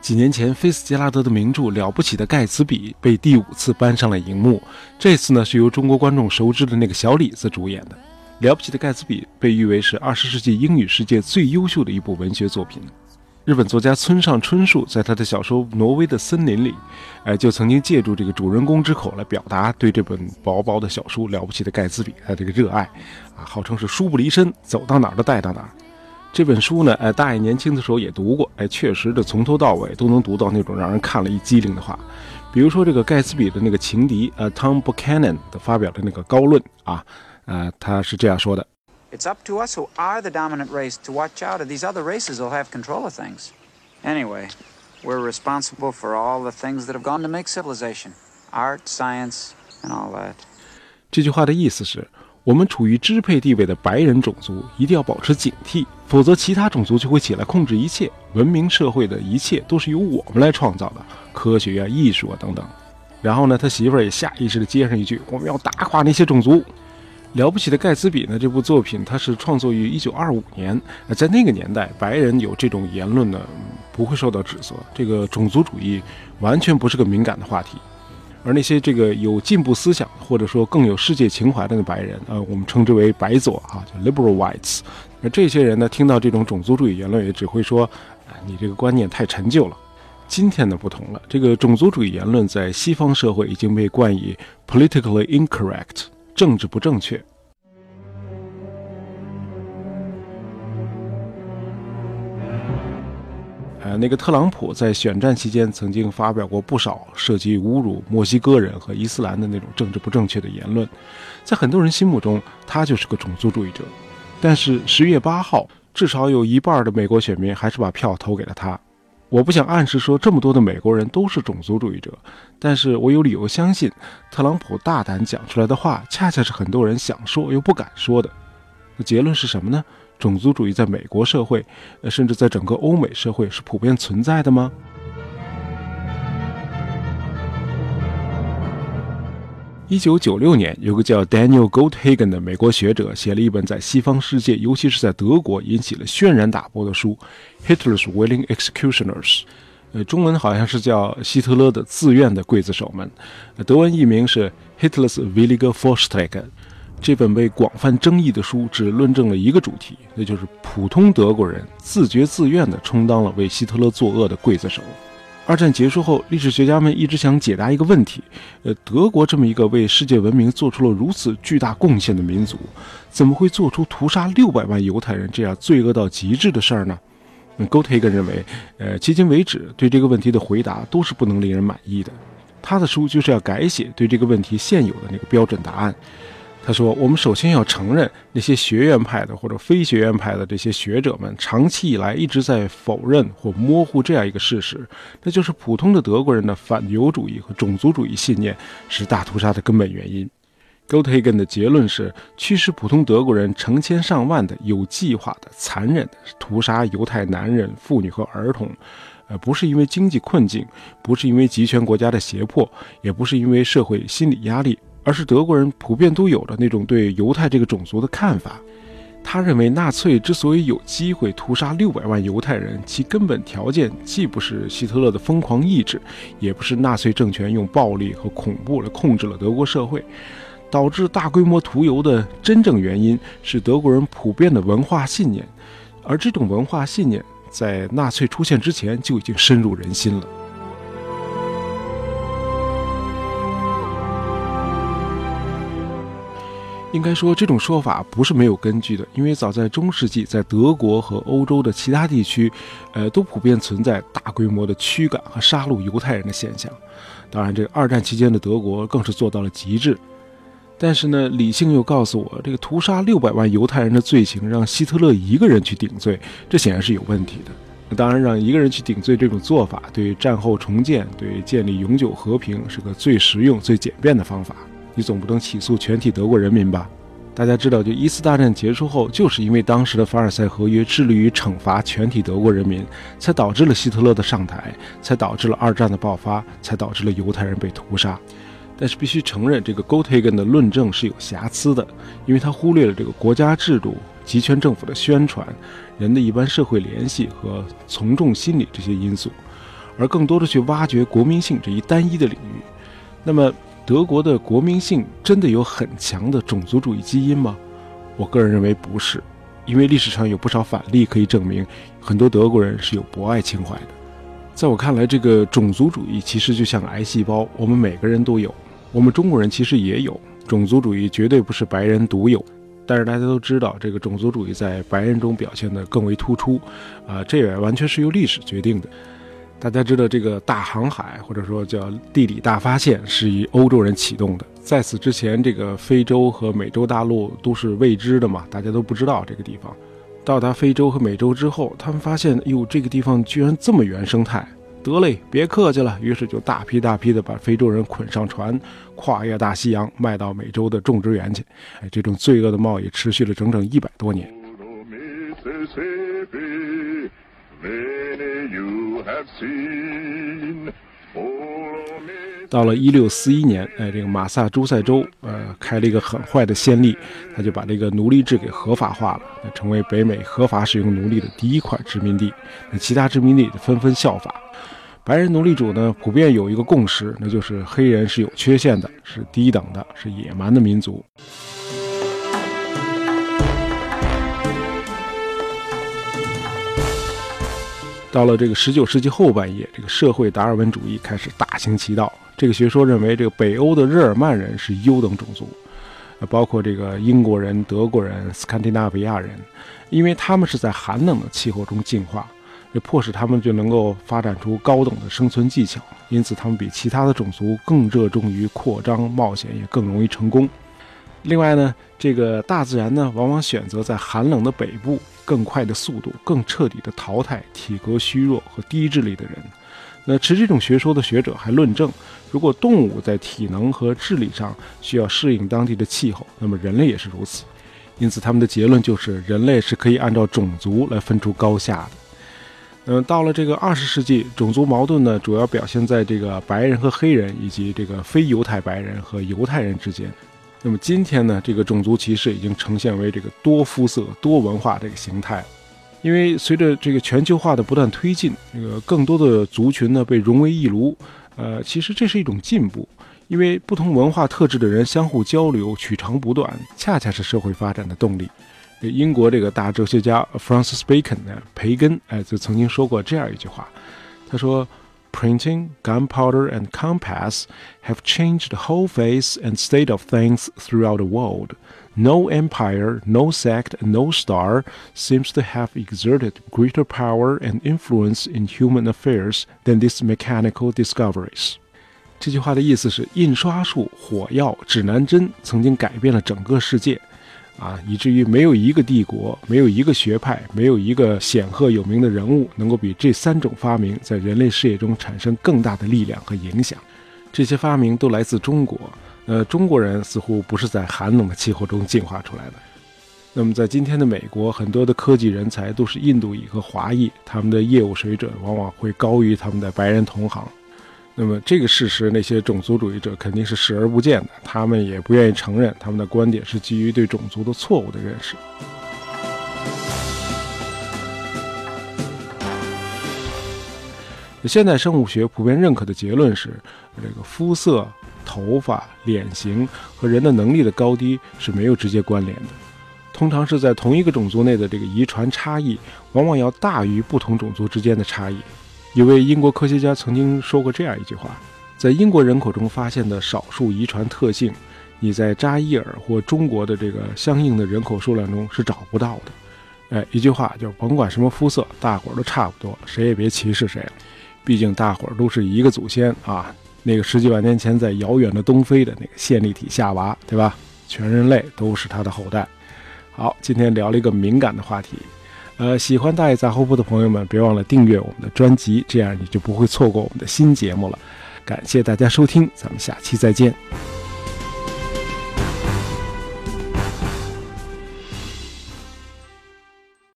几年前，菲斯杰拉德的名著《了不起的盖茨比》被第五次搬上了荧幕。这次呢，是由中国观众熟知的那个小李子主演的。《了不起的盖茨比》被誉为是二十世纪英语世界最优秀的一部文学作品。日本作家村上春树在他的小说《挪威的森林》里，哎，就曾经借助这个主人公之口来表达对这本薄薄的小书《了不起的盖茨比》他这个热爱，啊，号称是书不离身，走到哪儿都带到哪儿。这本书呢，哎，大爷年轻的时候也读过，哎，确实的从头到尾都能读到那种让人看了一激灵的话，比如说这个盖茨比的那个情敌，呃，Tom Buchanan 的发表的那个高论啊，呃，他是这样说的。It's up to us who are the dominant race to watch out, or these other races will have control of things. Anyway, we're responsible for all the things that have gone to make civilization art, science, and all that. 这句话的意思是，我们处于支配地位的白人种族一定要保持警惕，否则其他种族就会起来控制一切。文明社会的一切都是由我们来创造的，科学啊、艺术啊等等。然后呢，他媳妇儿也下意识地接上一句：“我们要打垮那些种族。”了不起的盖茨比呢？这部作品它是创作于一九二五年，在那个年代，白人有这种言论呢，不会受到指责。这个种族主义完全不是个敏感的话题。而那些这个有进步思想或者说更有世界情怀的白人，呃，我们称之为白左哈，叫 liberal whites。那这些人呢，听到这种种族主义言论，也只会说，你这个观念太陈旧了。今天呢不同了，这个种族主义言论在西方社会已经被冠以 politically incorrect，政治不正确。呃，那个特朗普在选战期间曾经发表过不少涉及侮辱墨西哥人和伊斯兰的那种政治不正确的言论，在很多人心目中，他就是个种族主义者。但是十月八号，至少有一半的美国选民还是把票投给了他。我不想暗示说这么多的美国人都是种族主义者，但是我有理由相信，特朗普大胆讲出来的话，恰恰是很多人想说又不敢说的。那结论是什么呢？种族主义在美国社会，甚至在整个欧美社会是普遍存在的吗？一九九六年，有个叫 Daniel Goldhagen 的美国学者写了一本在西方世界，尤其是在德国引起了轩然大波的书《Hitler's Willing Executioners》，呃，中文好像是叫希特勒的自愿的刽子手们，德文译名是 Hitler's Willige Vorstrecker。这本被广泛争议的书只论证了一个主题，那就是普通德国人自觉自愿地充当了为希特勒作恶的刽子手。二战结束后，历史学家们一直想解答一个问题：呃，德国这么一个为世界文明做出了如此巨大贡献的民族，怎么会做出屠杀六百万犹太人这样罪恶到极致的事儿呢？嗯 Goldhagen 认为，呃，迄今为止对这个问题的回答都是不能令人满意的。他的书就是要改写对这个问题现有的那个标准答案。他说：“我们首先要承认，那些学院派的或者非学院派的这些学者们，长期以来一直在否认或模糊这样一个事实，那就是普通的德国人的反犹主义和种族主义信念是大屠杀的根本原因。” Goldhagen 的结论是，驱使普通德国人成千上万的有计划的、残忍的屠杀犹太男人、妇女和儿童，呃，不是因为经济困境，不是因为集权国家的胁迫，也不是因为社会心理压力。而是德国人普遍都有的那种对犹太这个种族的看法。他认为，纳粹之所以有机会屠杀六百万犹太人，其根本条件既不是希特勒的疯狂意志，也不是纳粹政权用暴力和恐怖来控制了德国社会。导致大规模屠犹的真正原因是德国人普遍的文化信念，而这种文化信念在纳粹出现之前就已经深入人心了。应该说，这种说法不是没有根据的，因为早在中世纪，在德国和欧洲的其他地区，呃，都普遍存在大规模的驱赶和杀戮犹太人的现象。当然，这个二战期间的德国更是做到了极致。但是呢，理性又告诉我，这个屠杀六百万犹太人的罪行让希特勒一个人去顶罪，这显然是有问题的。当然，让一个人去顶罪这种做法，对战后重建、对建立永久和平是个最实用、最简便的方法。你总不能起诉全体德国人民吧？大家知道，就一次大战结束后，就是因为当时的凡尔赛合约致力于惩罚全体德国人民，才导致了希特勒的上台，才导致了二战的爆发，才导致了犹太人被屠杀。但是必须承认，这个 Goldhagen 的论证是有瑕疵的，因为他忽略了这个国家制度、集权政府的宣传、人的一般社会联系和从众心理这些因素，而更多的去挖掘国民性这一单一的领域。那么，德国的国民性真的有很强的种族主义基因吗？我个人认为不是，因为历史上有不少反例可以证明，很多德国人是有博爱情怀的。在我看来，这个种族主义其实就像癌细胞，我们每个人都有，我们中国人其实也有。种族主义绝对不是白人独有，但是大家都知道，这个种族主义在白人中表现得更为突出，啊，这也完全是由历史决定的。大家知道，这个大航海或者说叫地理大发现是以欧洲人启动的，在此之前，这个非洲和美洲大陆都是未知的嘛，大家都不知道这个地方。到达非洲和美洲之后，他们发现，哟，这个地方居然这么原生态。得嘞，别客气了。于是就大批大批的把非洲人捆上船，跨越大西洋，卖到美洲的种植园去。哎，这种罪恶的贸易持续了整整一百多年。到了一六四一年，哎，这个马萨诸塞州，呃，开了一个很坏的先例，他就把这个奴隶制给合法化了，成为北美合法使用奴隶的第一块殖民地。那其他殖民地纷纷效法。白人奴隶主呢，普遍有一个共识，那就是黑人是有缺陷的，是低等的，是野蛮的民族。到了这个十九世纪后半叶，这个社会达尔文主义开始大行其道。这个学说认为，这个北欧的日耳曼人是优等种族，包括这个英国人、德国人、斯堪的纳维亚人，因为他们是在寒冷的气候中进化。这迫使他们就能够发展出高等的生存技巧，因此他们比其他的种族更热衷于扩张、冒险，也更容易成功。另外呢，这个大自然呢，往往选择在寒冷的北部，更快的速度、更彻底的淘汰体格虚弱和低智力的人。那持这种学说的学者还论证，如果动物在体能和智力上需要适应当地的气候，那么人类也是如此。因此，他们的结论就是，人类是可以按照种族来分出高下的。嗯，到了这个二十世纪，种族矛盾呢，主要表现在这个白人和黑人，以及这个非犹太白人和犹太人之间。那么今天呢，这个种族歧视已经呈现为这个多肤色、多文化这个形态。因为随着这个全球化的不断推进，这个更多的族群呢被融为一炉。呃，其实这是一种进步，因为不同文化特质的人相互交流、取长补短，恰恰是社会发展的动力。英国这个大哲学家 Francis Bacon 呢，培根哎，就曾经说过这样一句话，他说 ：“Printing, gunpowder, and compass have changed the whole face and state of things throughout the world. No empire, no sect, no star seems to have exerted greater power and influence in human affairs than these mechanical discoveries.” 这句话的意思是，印刷术、火药、指南针曾经改变了整个世界。 啊，以至于没有一个帝国，没有一个学派，没有一个显赫有名的人物，能够比这三种发明在人类事业中产生更大的力量和影响。这些发明都来自中国。呃，中国人似乎不是在寒冷的气候中进化出来的。那么，在今天的美国，很多的科技人才都是印度裔和华裔，他们的业务水准往往会高于他们的白人同行。那么这个事实，那些种族主义者肯定是视而不见的，他们也不愿意承认，他们的观点是基于对种族的错误的认识。现代生物学普遍认可的结论是，这个肤色、头发、脸型和人的能力的高低是没有直接关联的，通常是在同一个种族内的这个遗传差异，往往要大于不同种族之间的差异。一位英国科学家曾经说过这样一句话：在英国人口中发现的少数遗传特性，你在扎伊尔或中国的这个相应的人口数量中是找不到的。哎，一句话就是甭管什么肤色，大伙儿都差不多，谁也别歧视谁。毕竟大伙儿都是一个祖先啊，那个十几万年前在遥远的东非的那个线粒体夏娃，对吧？全人类都是他的后代。好，今天聊了一个敏感的话题。呃，喜欢大爷杂货铺的朋友们，别忘了订阅我们的专辑，这样你就不会错过我们的新节目了。感谢大家收听，咱们下期再见。